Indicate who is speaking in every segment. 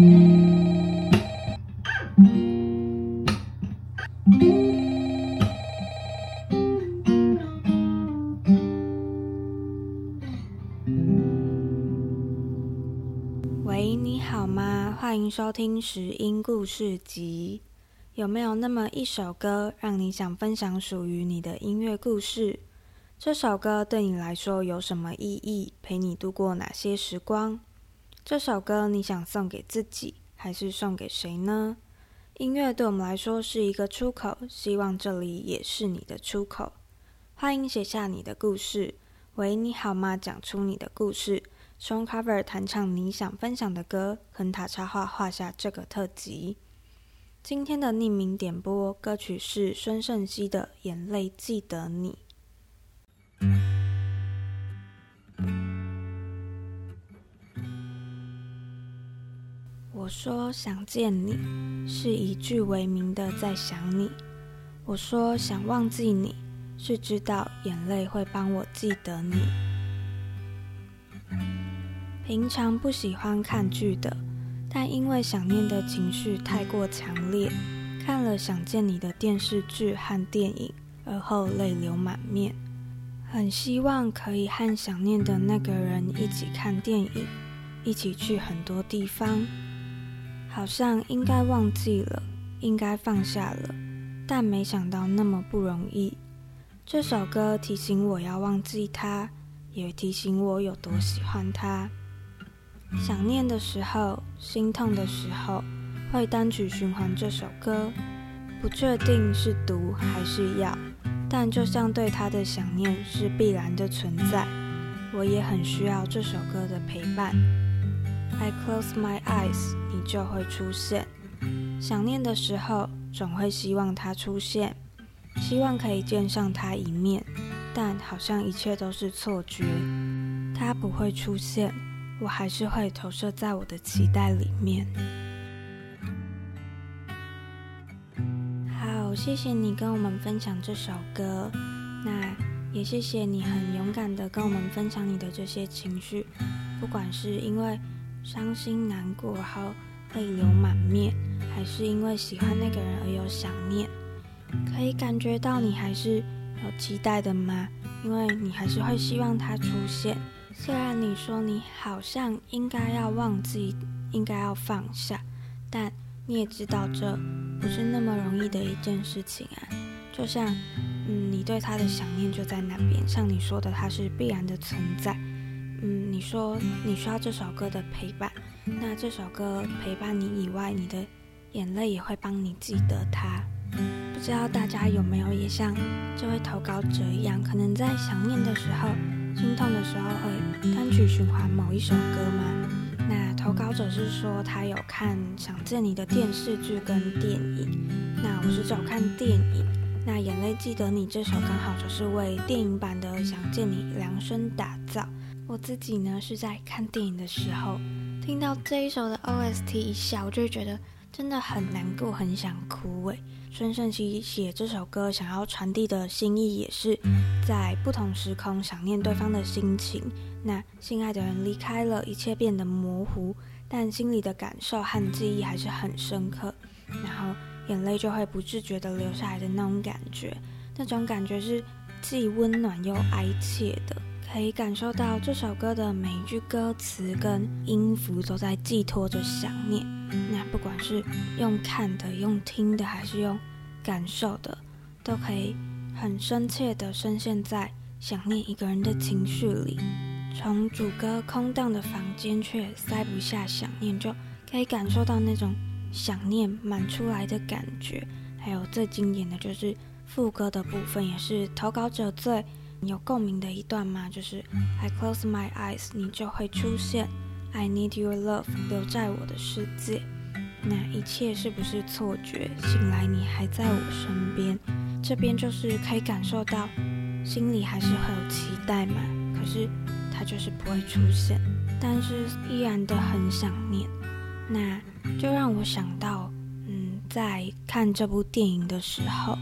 Speaker 1: 喂，你好吗？欢迎收听拾音故事集。有没有那么一首歌，让你想分享属于你的音乐故事？这首歌对你来说有什么意义？陪你度过哪些时光？这首歌你想送给自己，还是送给谁呢？音乐对我们来说是一个出口，希望这里也是你的出口。欢迎写下你的故事。喂，你好吗？讲出你的故事。Songcover 弹唱你想分享的歌，亨塔插画画下这个特辑。今天的匿名点播歌曲是孙盛熙的《眼泪记得你》。我说想见你，是以句为名的在想你；我说想忘记你，是知道眼泪会帮我记得你。平常不喜欢看剧的。但因为想念的情绪太过强烈，看了想见你的电视剧和电影，而后泪流满面。很希望可以和想念的那个人一起看电影，一起去很多地方。好像应该忘记了，应该放下了，但没想到那么不容易。这首歌提醒我要忘记他，也提醒我有多喜欢他。想念的时候，心痛的时候，会单曲循环这首歌。不确定是毒还是药，但就像对他的想念是必然的存在，我也很需要这首歌的陪伴。I close my eyes，你就会出现。想念的时候，总会希望他出现，希望可以见上他一面，但好像一切都是错觉，他不会出现。我还是会投射在我的期待里面。好，谢谢你跟我们分享这首歌，那也谢谢你很勇敢的跟我们分享你的这些情绪，不管是因为伤心难过后泪流满面，还是因为喜欢那个人而有想念，可以感觉到你还是有期待的吗？因为你还是会希望他出现。虽然你说你好像应该要忘记，应该要放下，但你也知道这不是那么容易的一件事情啊。就像，嗯，你对他的想念就在那边，像你说的，他是必然的存在。嗯，你说你需要这首歌的陪伴，那这首歌陪伴你以外，你的眼泪也会帮你记得它。不知道大家有没有也像这位投稿者一样，可能在想念的时候。心痛的时候会单曲循环某一首歌吗？那投稿者是说他有看《想见你》的电视剧跟电影。那我是找看电影。那眼泪记得你这首刚好就是为电影版的《想见你》量身打造。我自己呢是在看电影的时候听到这一首的 OST 一下，我就觉得真的很难过，很想哭诶。孙盛希写这首歌想要传递的心意，也是在不同时空想念对方的心情。那心爱的人离开了，一切变得模糊，但心里的感受和记忆还是很深刻。然后眼泪就会不自觉的流下来的那种感觉，那种感觉是既温暖又哀切的。可以感受到这首歌的每一句歌词跟音符都在寄托着想念。那不管是用看的、用听的，还是用感受的，都可以很深切的深陷在想念一个人的情绪里。从主歌空荡的房间却塞不下想念，就可以感受到那种想念满出来的感觉。还有最经典的就是副歌的部分，也是投稿者最。有共鸣的一段吗？就是 I close my eyes，你就会出现。I need your love，留在我的世界。那一切是不是错觉？醒来你还在我身边。这边就是可以感受到，心里还是会有期待嘛。可是他就是不会出现，但是依然的很想念。那就让我想到，嗯，在看这部电影的时候，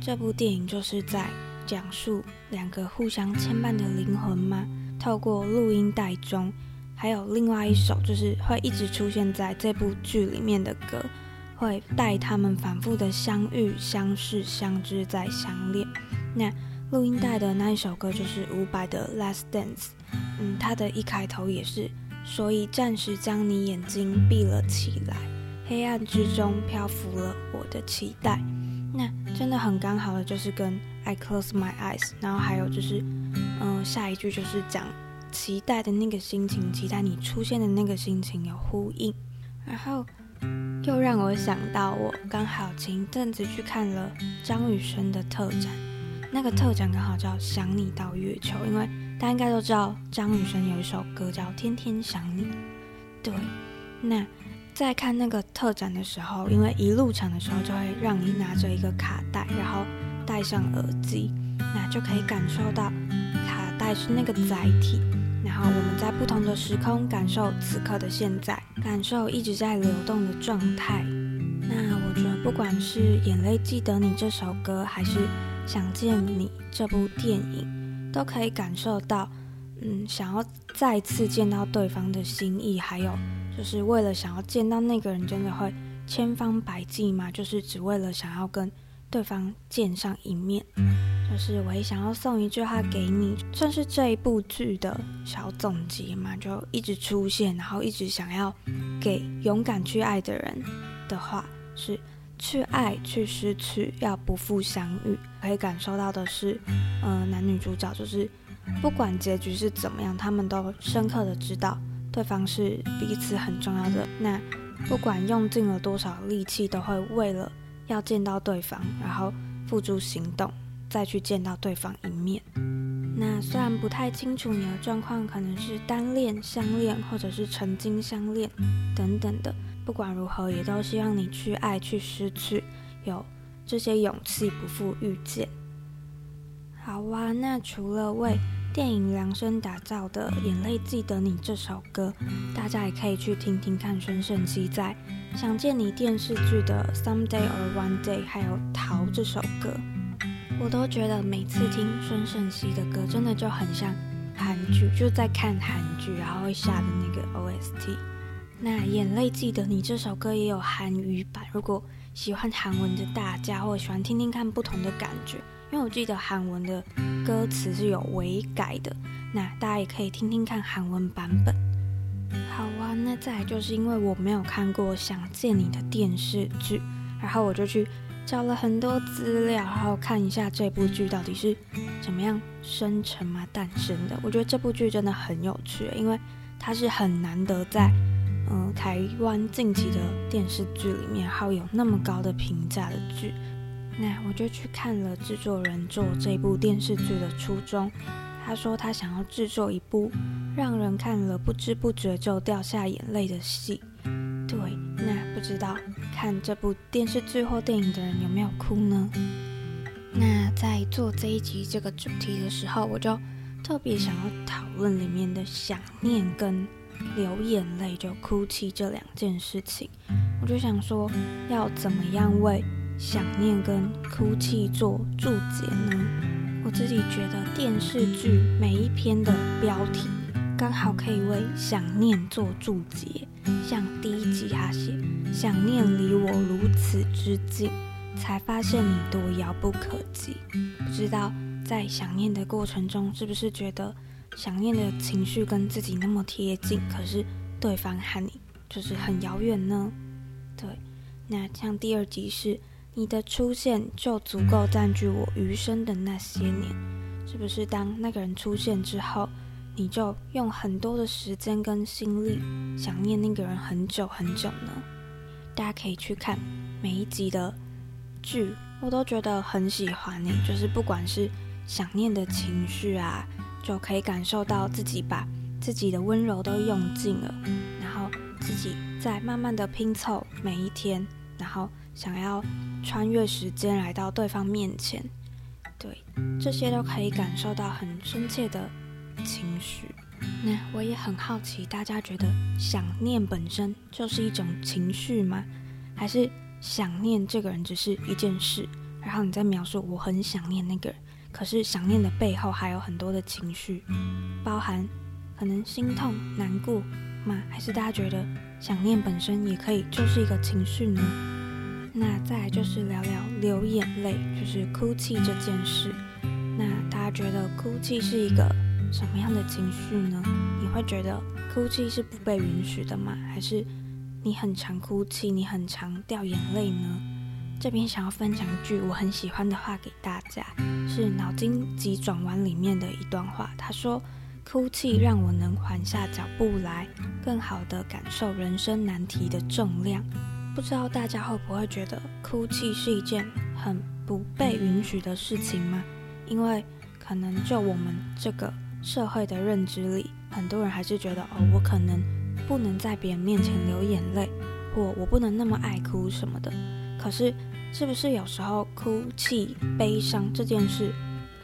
Speaker 1: 这部电影就是在。讲述两个互相牵绊的灵魂吗？透过录音带中，还有另外一首就是会一直出现在这部剧里面的歌，会带他们反复的相遇、相识、相知再相恋。那录音带的那一首歌就是伍佰的《Last Dance》，嗯，它的一开头也是，所以暂时将你眼睛闭了起来，黑暗之中漂浮了我的期待。那真的很刚好的就是跟 I close my eyes，然后还有就是，嗯、下一句就是讲期待的那个心情，期待你出现的那个心情有呼应，然后又让我想到我刚好前一阵子去看了张雨生的特展，那个特展刚好叫想你到月球，因为大家应该都知道张雨生有一首歌叫天天想你，对，那。在看那个特展的时候，因为一入场的时候就会让你拿着一个卡带，然后戴上耳机，那就可以感受到卡带是那个载体，然后我们在不同的时空感受此刻的现在，感受一直在流动的状态。那我觉得不管是《眼泪记得你》这首歌，还是《想见你》这部电影，都可以感受到，嗯，想要再次见到对方的心意，还有。就是为了想要见到那个人，真的会千方百计嘛？就是只为了想要跟对方见上一面。就是我也想要送一句话给你，算是这一部剧的小总结嘛，就一直出现，然后一直想要给勇敢去爱的人的话，是去爱，去失去，要不负相遇。可以感受到的是，嗯、呃，男女主角就是不管结局是怎么样，他们都深刻的知道。对方是彼此很重要的，那不管用尽了多少力气，都会为了要见到对方，然后付诸行动，再去见到对方一面。那虽然不太清楚你的状况，可能是单恋、相恋，或者是曾经相恋等等的，不管如何，也都希望你去爱，去失去，有这些勇气，不负遇见。好哇，那除了为电影量身打造的《眼泪记得你》这首歌，大家也可以去听听看孙盛希在《想见你》电视剧的《Someday or One Day》，还有《逃》这首歌，我都觉得每次听孙盛希的歌，真的就很像韩剧，就在看韩剧，然后会下的那个 OST。那《眼泪记得你》这首歌也有韩语版，如果喜欢韩文的大家，或喜欢听听看不同的感觉。因为我记得韩文的歌词是有微改的，那大家也可以听听看韩文版本。好啊，那再来就是因为我没有看过《想见你》的电视剧，然后我就去找了很多资料，然后看一下这部剧到底是怎么样生成嘛诞生的。我觉得这部剧真的很有趣，因为它是很难得在嗯、台湾近期的电视剧里面，然后有那么高的评价的剧。那我就去看了制作人做这部电视剧的初衷。他说他想要制作一部让人看了不知不觉就掉下眼泪的戏。对，那不知道看这部电视剧或电影的人有没有哭呢？那在做这一集这个主题的时候，我就特别想要讨论里面的想念跟流眼泪，就哭泣这两件事情。我就想说，要怎么样为想念跟哭泣做注解呢？我自己觉得电视剧每一篇的标题刚好可以为想念做注解。像第一集他写“想念离我如此之近，才发现你多遥不可及”。不知道在想念的过程中，是不是觉得想念的情绪跟自己那么贴近，可是对方和你就是很遥远呢？对，那像第二集是。你的出现就足够占据我余生的那些年，是不是？当那个人出现之后，你就用很多的时间跟心力想念那个人很久很久呢？大家可以去看每一集的剧，我都觉得很喜欢你。就是不管是想念的情绪啊，就可以感受到自己把自己的温柔都用尽了，然后自己在慢慢的拼凑每一天，然后想要。穿越时间来到对方面前，对，这些都可以感受到很深切的情绪。那我也很好奇，大家觉得想念本身就是一种情绪吗？还是想念这个人只是一件事？然后你在描述我很想念那个人，可是想念的背后还有很多的情绪，包含可能心痛、难过吗？还是大家觉得想念本身也可以就是一个情绪呢？那再来就是聊聊流眼泪，就是哭泣这件事。那大家觉得哭泣是一个什么样的情绪呢？你会觉得哭泣是不被允许的吗？还是你很常哭泣，你很常掉眼泪呢？这边想要分享一句我很喜欢的话给大家，是《脑筋急转弯》里面的一段话。他说：“哭泣让我能缓下脚步来，更好地感受人生难题的重量。”不知道大家会不会觉得哭泣是一件很不被允许的事情吗？因为可能就我们这个社会的认知里，很多人还是觉得哦，我可能不能在别人面前流眼泪，或我不能那么爱哭什么的。可是。是不是有时候哭泣、悲伤这件事，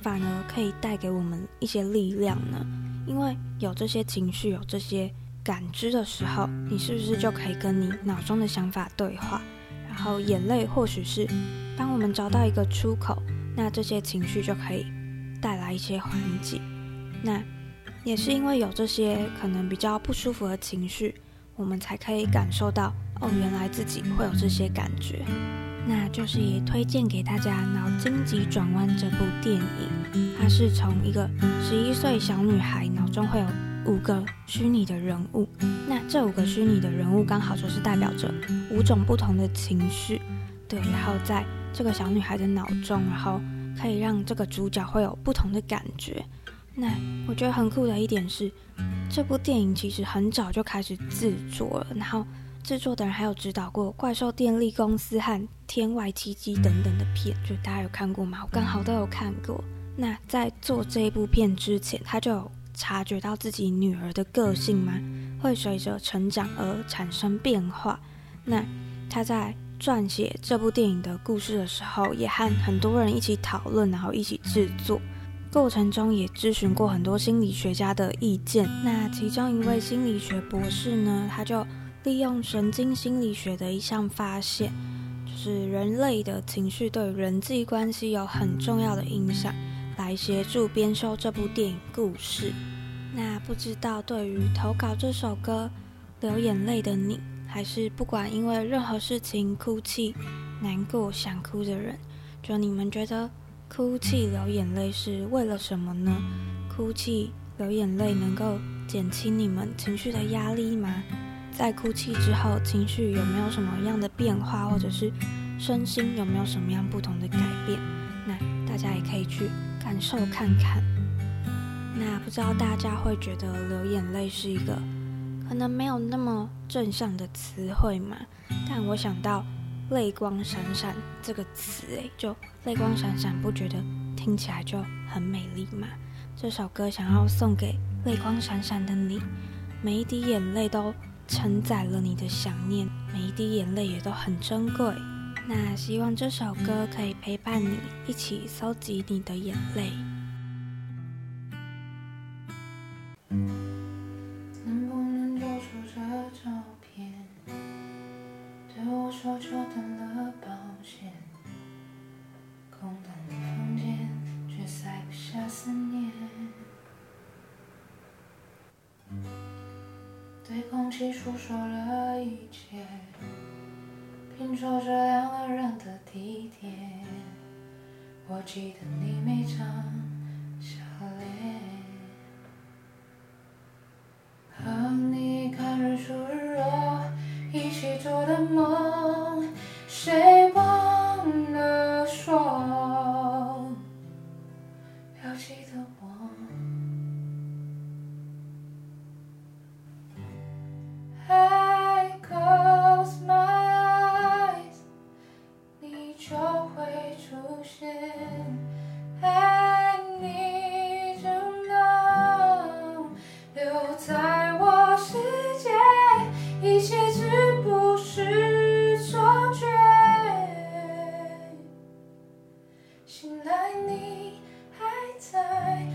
Speaker 1: 反而可以带给我们一些力量呢？因为有这些情绪、有这些感知的时候，你是不是就可以跟你脑中的想法对话？然后眼泪或许是当我们找到一个出口，那这些情绪就可以带来一些缓解。那也是因为有这些可能比较不舒服的情绪，我们才可以感受到哦，原来自己会有这些感觉。那就是也推荐给大家《脑筋急转弯》这部电影，它是从一个十一岁小女孩脑中会有五个虚拟的人物，那这五个虚拟的人物刚好就是代表着五种不同的情绪，对，然后在这个小女孩的脑中，然后可以让这个主角会有不同的感觉。那我觉得很酷的一点是，这部电影其实很早就开始制作了，然后。制作的人还有指导过《怪兽电力公司》和《天外奇迹》等等的片，就大家有看过吗？我刚好都有看过。那在做这一部片之前，他就察觉到自己女儿的个性吗？会随着成长而产生变化。那他在撰写这部电影的故事的时候，也和很多人一起讨论，然后一起制作过程中也咨询过很多心理学家的意见。那其中一位心理学博士呢，他就。利用神经心理学的一项发现，就是人类的情绪对人际关系有很重要的影响，来协助编修这部电影故事。那不知道对于投稿这首歌流眼泪的你，还是不管因为任何事情哭泣、难过、想哭的人，就你们觉得哭泣流眼泪是为了什么呢？哭泣流眼泪能够减轻你们情绪的压力吗？在哭泣之后，情绪有没有什么样的变化，或者是身心有没有什么样不同的改变？那大家也可以去感受看看。那不知道大家会觉得流眼泪是一个可能没有那么正向的词汇吗？但我想到泪光闪闪这个词，诶，就泪光闪闪，不觉得听起来就很美丽吗？这首歌想要送给泪光闪闪的你，每一滴眼泪都。承载了你的想念，每一滴眼泪也都很珍贵。那希望这首歌可以陪伴你，一起搜集你的眼泪。
Speaker 2: 能不能揪出这照片？对我说久等了，抱歉。空荡的房间，却塞不下思念。对空气诉说了一切，拼凑着两个人的地点。我记得你没唱来，你还在。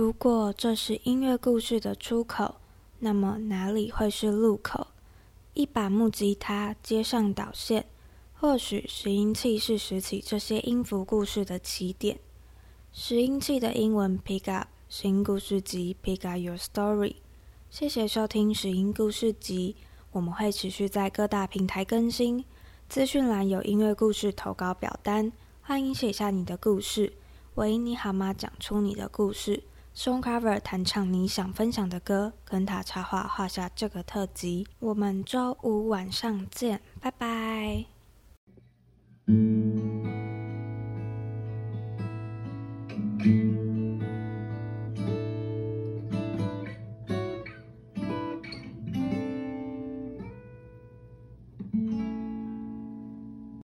Speaker 1: 如果这是音乐故事的出口，那么哪里会是路口？一把木吉他接上导线，或许拾音器是拾起这些音符故事的起点。拾音器的英文 pick up，拾音故事集 pick up your story。谢谢收听拾音故事集，我们会持续在各大平台更新。资讯栏有音乐故事投稿表单，欢迎写下你的故事。喂，你好吗？讲出你的故事。Song Cover 弹唱你想分享的歌，跟他插画画下这个特辑。我们周五晚上见，拜拜。